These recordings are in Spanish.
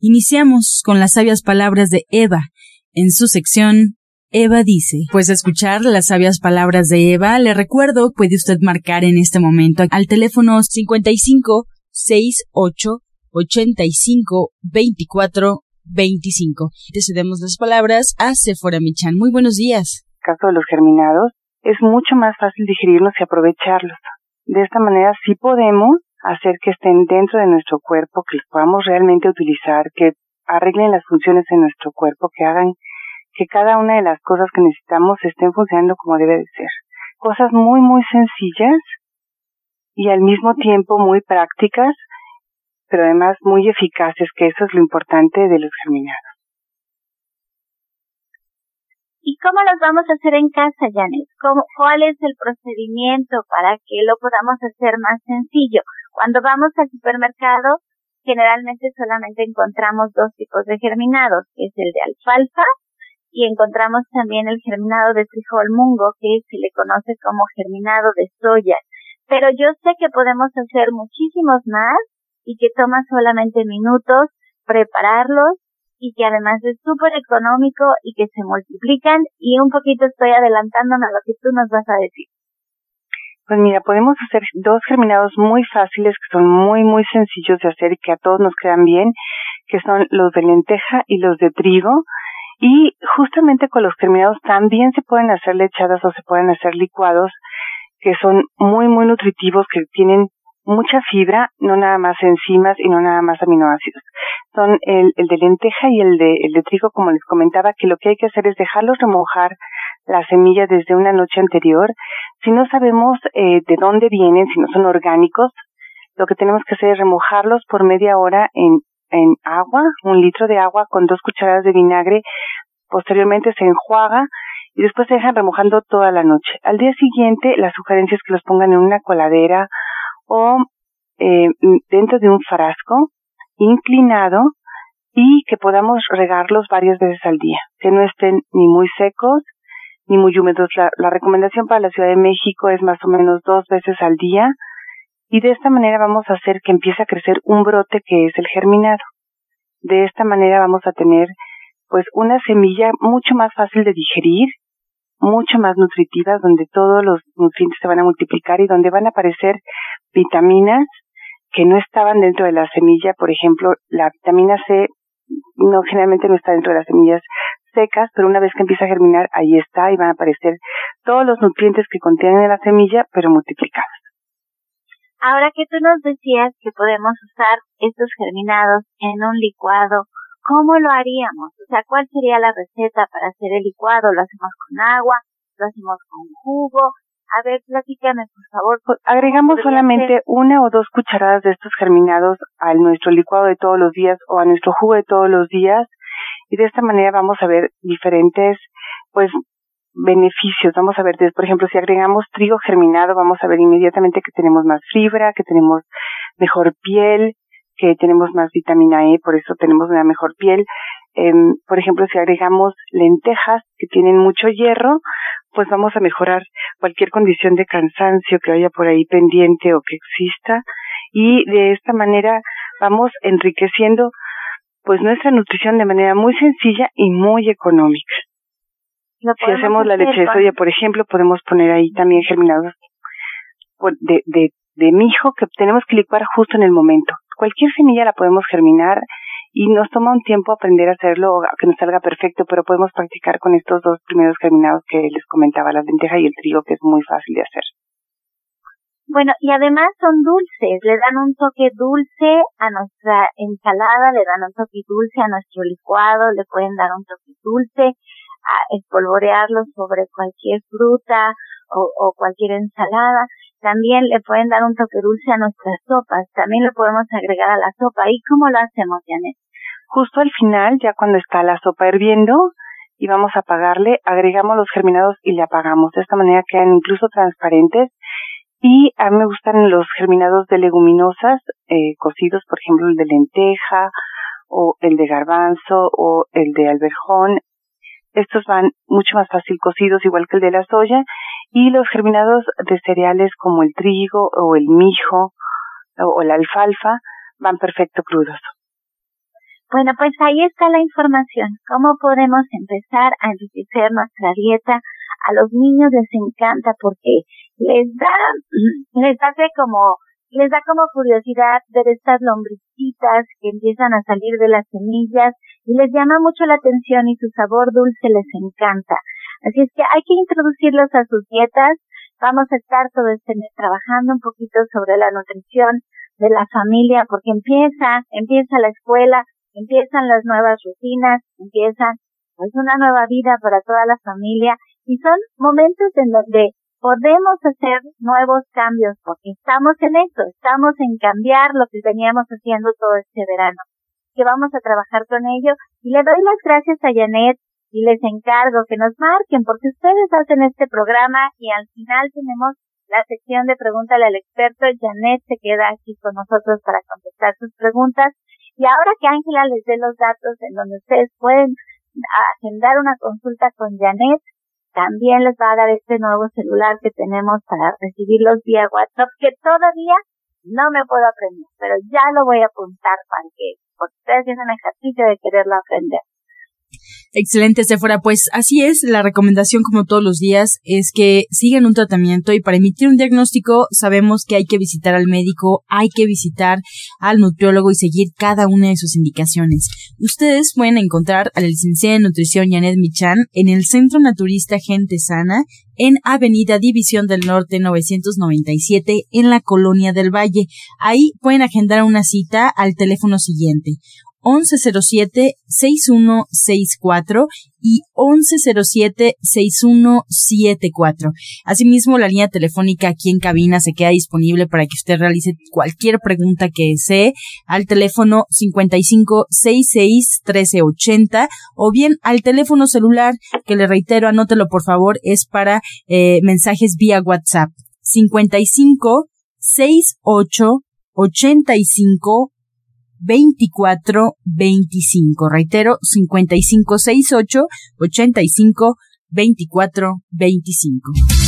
Iniciamos con las sabias palabras de Eva, en su sección Eva dice, pues escuchar las sabias palabras de Eva, le recuerdo, puede usted marcar en este momento al teléfono 55 68 85 24 25. Te cedemos las palabras a Sephora Michan. Muy buenos días. caso de los germinados, es mucho más fácil digerirlos y aprovecharlos. De esta manera sí podemos hacer que estén dentro de nuestro cuerpo, que los podamos realmente utilizar, que arreglen las funciones de nuestro cuerpo, que hagan que cada una de las cosas que necesitamos estén funcionando como debe de ser. Cosas muy, muy sencillas y al mismo tiempo muy prácticas, pero además muy eficaces, que eso es lo importante de los germinados. ¿Y cómo los vamos a hacer en casa, Janet? ¿Cómo, ¿Cuál es el procedimiento para que lo podamos hacer más sencillo? Cuando vamos al supermercado, generalmente solamente encontramos dos tipos de germinados, que es el de alfalfa y encontramos también el germinado de frijol mungo, que se le conoce como germinado de soya. Pero yo sé que podemos hacer muchísimos más y que toma solamente minutos prepararlos y que además es súper económico y que se multiplican y un poquito estoy adelantándome a lo que tú nos vas a decir. Pues mira, podemos hacer dos germinados muy fáciles que son muy, muy sencillos de hacer y que a todos nos quedan bien, que son los de lenteja y los de trigo. Y justamente con los germinados también se pueden hacer lechadas o se pueden hacer licuados que son muy, muy nutritivos, que tienen mucha fibra, no nada más enzimas y no nada más aminoácidos. Son el, el de lenteja y el de, el de trigo, como les comentaba, que lo que hay que hacer es dejarlos remojar la semilla desde una noche anterior. Si no sabemos eh, de dónde vienen, si no son orgánicos, lo que tenemos que hacer es remojarlos por media hora en en agua, un litro de agua con dos cucharadas de vinagre, posteriormente se enjuaga y después se dejan remojando toda la noche. Al día siguiente, la sugerencia es que los pongan en una coladera o eh, dentro de un frasco inclinado y que podamos regarlos varias veces al día, que no estén ni muy secos ni muy húmedos. La, la recomendación para la Ciudad de México es más o menos dos veces al día y de esta manera vamos a hacer que empiece a crecer un brote que es el germinado. De esta manera vamos a tener pues una semilla mucho más fácil de digerir, mucho más nutritiva, donde todos los nutrientes se van a multiplicar y donde van a aparecer vitaminas que no estaban dentro de la semilla, por ejemplo, la vitamina C no generalmente no está dentro de las semillas secas, pero una vez que empieza a germinar, ahí está y van a aparecer todos los nutrientes que contienen la semilla, pero multiplicados. Ahora que tú nos decías que podemos usar estos germinados en un licuado, ¿cómo lo haríamos? O sea, ¿cuál sería la receta para hacer el licuado? ¿Lo hacemos con agua? ¿Lo hacemos con jugo? A ver, platícame, por favor. Pues, agregamos solamente una o dos cucharadas de estos germinados a nuestro licuado de todos los días o a nuestro jugo de todos los días y de esta manera vamos a ver diferentes pues beneficios. Vamos a ver, por ejemplo, si agregamos trigo germinado, vamos a ver inmediatamente que tenemos más fibra, que tenemos mejor piel, que tenemos más vitamina E, por eso tenemos una mejor piel. Eh, por ejemplo, si agregamos lentejas que tienen mucho hierro, pues vamos a mejorar cualquier condición de cansancio que haya por ahí pendiente o que exista y de esta manera vamos enriqueciendo pues nuestra nutrición de manera muy sencilla y muy económica. Si hacemos la leche de soya, por ejemplo, podemos poner ahí también germinados de, de, de mijo que tenemos que licuar justo en el momento. Cualquier semilla la podemos germinar y nos toma un tiempo aprender a hacerlo, que nos salga perfecto, pero podemos practicar con estos dos primeros germinados que les comentaba, la lenteja y el trigo, que es muy fácil de hacer. Bueno, y además son dulces, le dan un toque dulce a nuestra ensalada, le dan un toque dulce a nuestro licuado, le pueden dar un toque dulce a espolvorearlo sobre cualquier fruta o, cualquier ensalada. También le pueden dar un toque dulce a nuestras sopas. También lo podemos agregar a la sopa. ¿Y cómo lo hacemos, Janet? Justo al final, ya cuando está la sopa hirviendo y vamos a apagarle, agregamos los germinados y le apagamos. De esta manera quedan incluso transparentes. Y a mí me gustan los germinados de leguminosas eh, cocidos, por ejemplo el de lenteja o el de garbanzo o el de alberjón. Estos van mucho más fácil cocidos, igual que el de la soya. Y los germinados de cereales como el trigo o el mijo o la alfalfa van perfecto crudos. Bueno, pues ahí está la información. ¿Cómo podemos empezar a enriquecer nuestra dieta? A los niños les encanta porque les da, les da como, les da como curiosidad ver estas lombricitas que empiezan a salir de las semillas y les llama mucho la atención y su sabor dulce les encanta. Así es que hay que introducirlos a sus dietas. Vamos a estar todo este mes trabajando un poquito sobre la nutrición de la familia porque empieza, empieza la escuela, empiezan las nuevas rutinas, empiezan pues una nueva vida para toda la familia y son momentos en donde podemos hacer nuevos cambios porque estamos en eso, estamos en cambiar lo que veníamos haciendo todo este verano, que vamos a trabajar con ello y le doy las gracias a Janet y les encargo que nos marquen porque ustedes hacen este programa y al final tenemos la sección de Pregúntale al experto. Janet se queda aquí con nosotros para contestar sus preguntas. Y ahora que Ángela les dé los datos en donde ustedes pueden agendar una consulta con Janet, también les va a dar este nuevo celular que tenemos para recibirlos vía WhatsApp, que todavía no me puedo aprender, pero ya lo voy a apuntar para que, porque ustedes tienen ejercicio de quererlo aprender. Excelente, Sephora. Pues así es, la recomendación como todos los días es que sigan un tratamiento y para emitir un diagnóstico sabemos que hay que visitar al médico, hay que visitar al nutriólogo y seguir cada una de sus indicaciones. Ustedes pueden encontrar a la licenciada en nutrición Janet Michan en el Centro Naturista Gente Sana en Avenida División del Norte 997 en la Colonia del Valle. Ahí pueden agendar una cita al teléfono siguiente 1107-6164 y 1107-6174. Asimismo, la línea telefónica aquí en cabina se queda disponible para que usted realice cualquier pregunta que desee al teléfono 5566-1380 o bien al teléfono celular que le reitero, anótelo por favor, es para eh, mensajes vía WhatsApp 55 68 85 2425. Reitero, 5568 85 2425.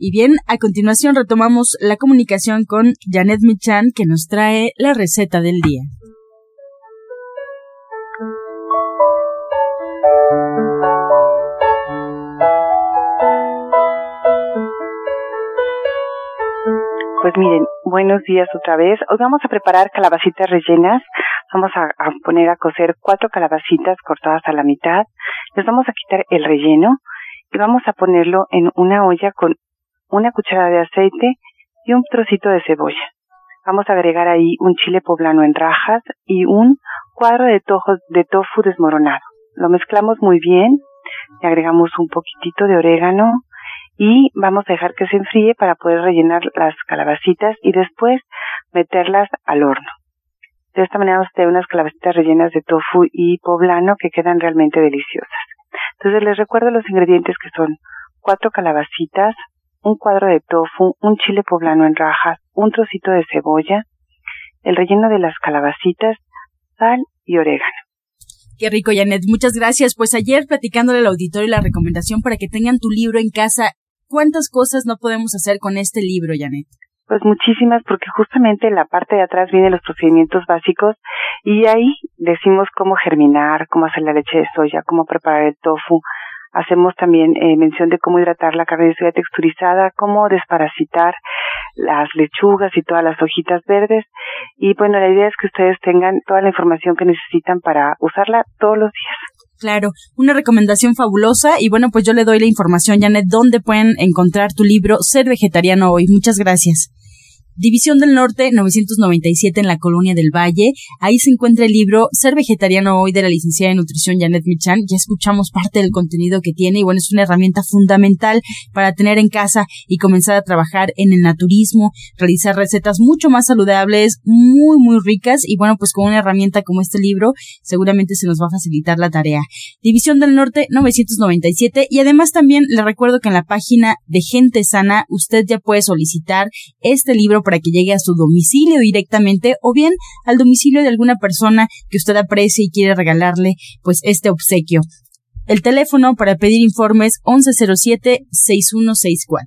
Y bien, a continuación retomamos la comunicación con Janet Michan que nos trae la receta del día. Pues miren, buenos días otra vez. Hoy vamos a preparar calabacitas rellenas. Vamos a, a, poner a cocer cuatro calabacitas cortadas a la mitad. Les vamos a quitar el relleno y vamos a ponerlo en una olla con una cucharada de aceite y un trocito de cebolla. Vamos a agregar ahí un chile poblano en rajas y un cuadro de, de tofu desmoronado. Lo mezclamos muy bien, le agregamos un poquitito de orégano y vamos a dejar que se enfríe para poder rellenar las calabacitas y después meterlas al horno. De esta manera vamos unas calabacitas rellenas de tofu y poblano que quedan realmente deliciosas. Entonces les recuerdo los ingredientes que son cuatro calabacitas, un cuadro de tofu, un chile poblano en rajas, un trocito de cebolla, el relleno de las calabacitas, sal y orégano. Qué rico, Janet. Muchas gracias. Pues ayer platicándole al auditorio la recomendación para que tengan tu libro en casa. ¿Cuántas cosas no podemos hacer con este libro, Janet? Pues muchísimas, porque justamente en la parte de atrás vienen los procedimientos básicos y ahí decimos cómo germinar, cómo hacer la leche de soya, cómo preparar el tofu, Hacemos también eh, mención de cómo hidratar la carne de soya texturizada, cómo desparasitar las lechugas y todas las hojitas verdes. Y bueno, la idea es que ustedes tengan toda la información que necesitan para usarla todos los días. Claro, una recomendación fabulosa y bueno, pues yo le doy la información, Janet, dónde pueden encontrar tu libro Ser Vegetariano Hoy. Muchas gracias. División del Norte 997 en la Colonia del Valle. Ahí se encuentra el libro Ser Vegetariano Hoy de la licenciada en Nutrición Janet Michan. Ya escuchamos parte del contenido que tiene y bueno, es una herramienta fundamental para tener en casa y comenzar a trabajar en el naturismo, realizar recetas mucho más saludables, muy, muy ricas y bueno, pues con una herramienta como este libro seguramente se nos va a facilitar la tarea. División del Norte 997 y además también le recuerdo que en la página de Gente Sana usted ya puede solicitar este libro para que llegue a su domicilio directamente o bien al domicilio de alguna persona que usted aprecie y quiere regalarle pues este obsequio. El teléfono para pedir informes 1107-6164.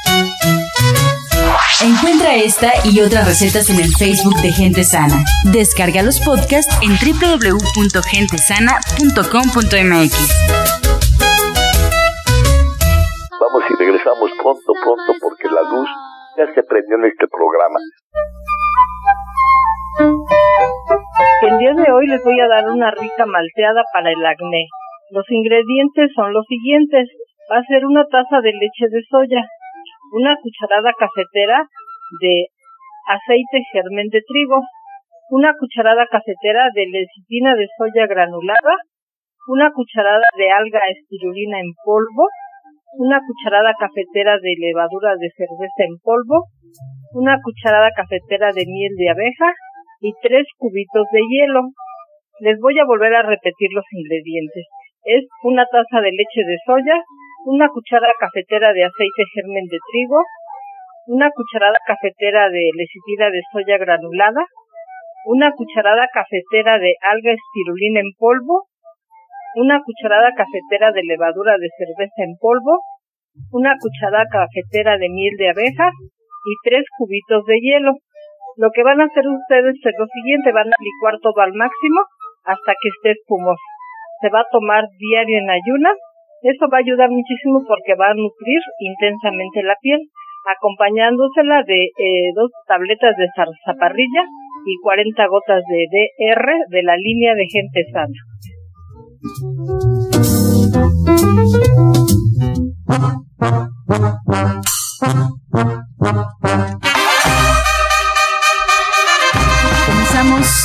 Encuentra esta y otras recetas en el Facebook de Gente Sana. Descarga los podcasts en www.gentesana.com.mx. Vamos y regresamos pronto, pronto, porque la luz ya se prendió en este programa. El día de hoy les voy a dar una rica malteada para el acné. Los ingredientes son los siguientes. Va a ser una taza de leche de soya, una cucharada cafetera de aceite germen de trigo, una cucharada cafetera de lecitina de soya granulada, una cucharada de alga espirulina en polvo, una cucharada cafetera de levadura de cerveza en polvo, una cucharada cafetera de miel de abeja y tres cubitos de hielo. Les voy a volver a repetir los ingredientes. Es una taza de leche de soya, una cucharada cafetera de aceite germen de trigo, una cucharada cafetera de lecitina de soya granulada, una cucharada cafetera de alga espirulina en polvo, una cucharada cafetera de levadura de cerveza en polvo, una cucharada cafetera de miel de abejas y tres cubitos de hielo. Lo que van a hacer ustedes es lo siguiente, van a licuar todo al máximo hasta que esté espumoso. Se va a tomar diario en ayunas eso va a ayudar muchísimo porque va a nutrir intensamente la piel, acompañándosela de eh, dos tabletas de zarzaparrilla y 40 gotas de DR de la línea de gente sana.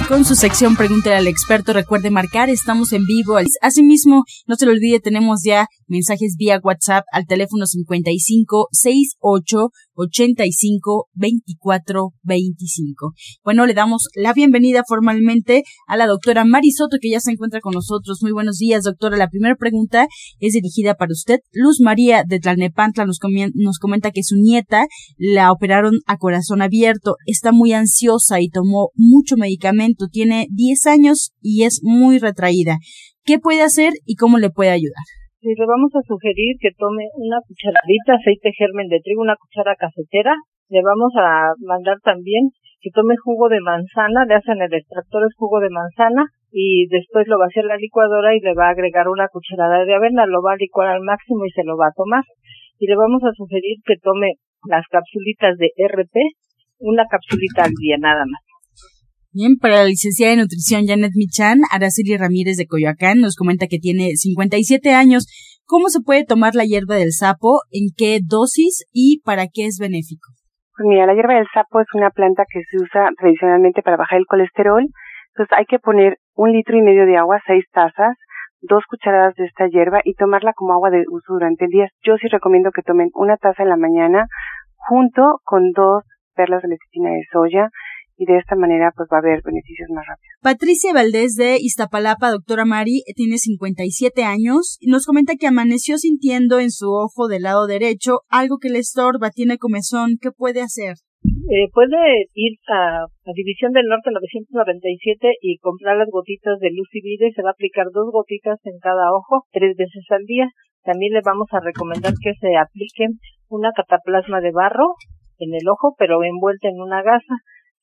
Con su sección Pregúntale al experto. Recuerde marcar, estamos en vivo. Asimismo, no se lo olvide, tenemos ya mensajes vía WhatsApp al teléfono 55 68 85 24 25. Bueno, le damos la bienvenida formalmente a la doctora Mari Soto, que ya se encuentra con nosotros. Muy buenos días, doctora. La primera pregunta es dirigida para usted. Luz María de Tlalnepantla nos, nos comenta que su nieta la operaron a corazón abierto. Está muy ansiosa y tomó mucho medicamento. Tiene 10 años y es muy retraída. ¿Qué puede hacer y cómo le puede ayudar? Le vamos a sugerir que tome una cucharadita aceite germen de trigo, una cuchara cafetera. Le vamos a mandar también que tome jugo de manzana, le hacen el extractor es jugo de manzana y después lo va a hacer la licuadora y le va a agregar una cucharada de avena, lo va a licuar al máximo y se lo va a tomar. Y le vamos a sugerir que tome las capsulitas de RP, una capsulita al día nada más. Bien, para la licenciada de nutrición Janet Michan, Araceli Ramírez de Coyoacán nos comenta que tiene 57 años. ¿Cómo se puede tomar la hierba del sapo? ¿En qué dosis? ¿Y para qué es benéfico? Pues mira, la hierba del sapo es una planta que se usa tradicionalmente para bajar el colesterol. Entonces hay que poner un litro y medio de agua, seis tazas, dos cucharadas de esta hierba y tomarla como agua de uso durante el día. Yo sí recomiendo que tomen una taza en la mañana junto con dos perlas de lecitina de soya y de esta manera pues va a haber beneficios más rápidos. Patricia Valdés de Iztapalapa, doctora Mari, tiene 57 años y nos comenta que amaneció sintiendo en su ojo del lado derecho algo que le estorba, tiene comezón, ¿qué puede hacer? Eh, puede ir a, División del Norte 997 y comprar las gotitas de luz y vida y se va a aplicar dos gotitas en cada ojo tres veces al día. También le vamos a recomendar que se apliquen una cataplasma de barro en el ojo, pero envuelta en una gasa.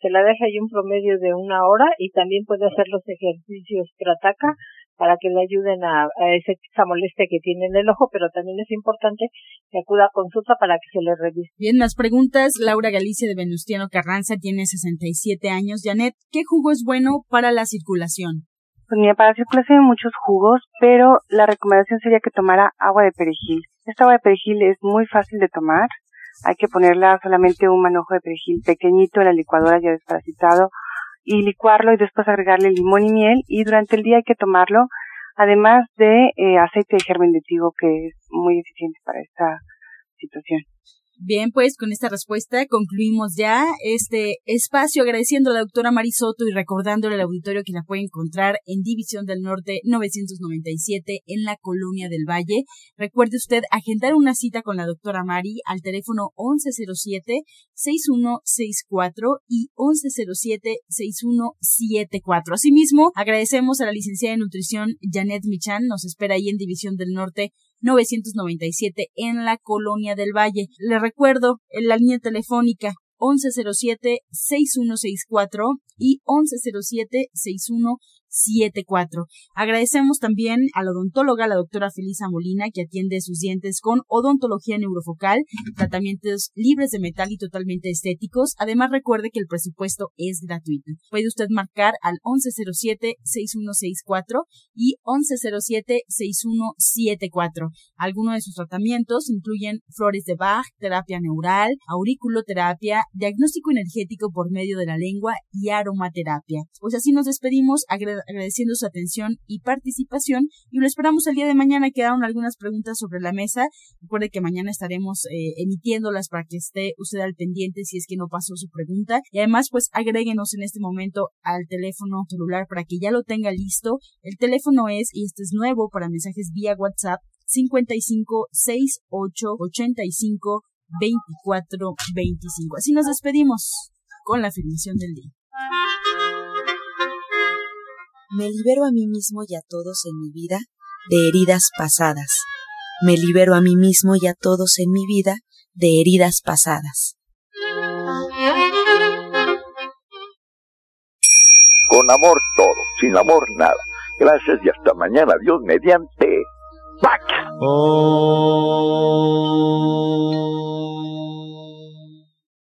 Se la deja ahí un promedio de una hora y también puede hacer los ejercicios Krataka para que le ayuden a, esa molestia que tiene en el ojo, pero también es importante que acuda a consulta para que se le revise. Bien, las preguntas. Laura Galicia de Venustiano Carranza tiene 67 años. Janet, ¿qué jugo es bueno para la circulación? Pues mira, para la circulación hay muchos jugos, pero la recomendación sería que tomara agua de perejil. Esta agua de perejil es muy fácil de tomar. Hay que ponerla solamente un manojo de perejil pequeñito en la licuadora ya desparasitado y licuarlo y después agregarle limón y miel y durante el día hay que tomarlo además de eh, aceite de germen de trigo que es muy eficiente para esta situación. Bien, pues con esta respuesta concluimos ya este espacio agradeciendo a la doctora Marisoto y recordándole al auditorio que la puede encontrar en División del Norte 997 en la Colonia del Valle. Recuerde usted agendar una cita con la doctora Mari al teléfono 1107-6164 y 1107-6174. Asimismo, agradecemos a la licenciada en nutrición Janet Michan, nos espera ahí en División del Norte 997 en la Colonia del Valle. Le recuerdo en la línea telefónica 1107-6164 y 1107-61 74. Agradecemos también a la odontóloga, la doctora Felisa Molina, que atiende sus dientes con odontología neurofocal, tratamientos libres de metal y totalmente estéticos. Además, recuerde que el presupuesto es gratuito. Puede usted marcar al 1107-6164 y 1107-6174. Algunos de sus tratamientos incluyen flores de Bach, terapia neural, auriculoterapia, diagnóstico energético por medio de la lengua y aromaterapia. Pues así nos despedimos agradeciendo su atención y participación y lo esperamos el día de mañana. Quedaron algunas preguntas sobre la mesa. Recuerde que mañana estaremos eh, emitiéndolas para que esté usted al pendiente si es que no pasó su pregunta. Y además, pues agréguenos en este momento al teléfono celular para que ya lo tenga listo. El teléfono es, y este es nuevo para mensajes vía WhatsApp, 55 68 85 24 25. Así nos despedimos con la afirmación del día. Me libero a mí mismo y a todos en mi vida de heridas pasadas. Me libero a mí mismo y a todos en mi vida de heridas pasadas. Con amor todo, sin amor nada. Gracias y hasta mañana. Dios mediante. ¡Pax! Oh.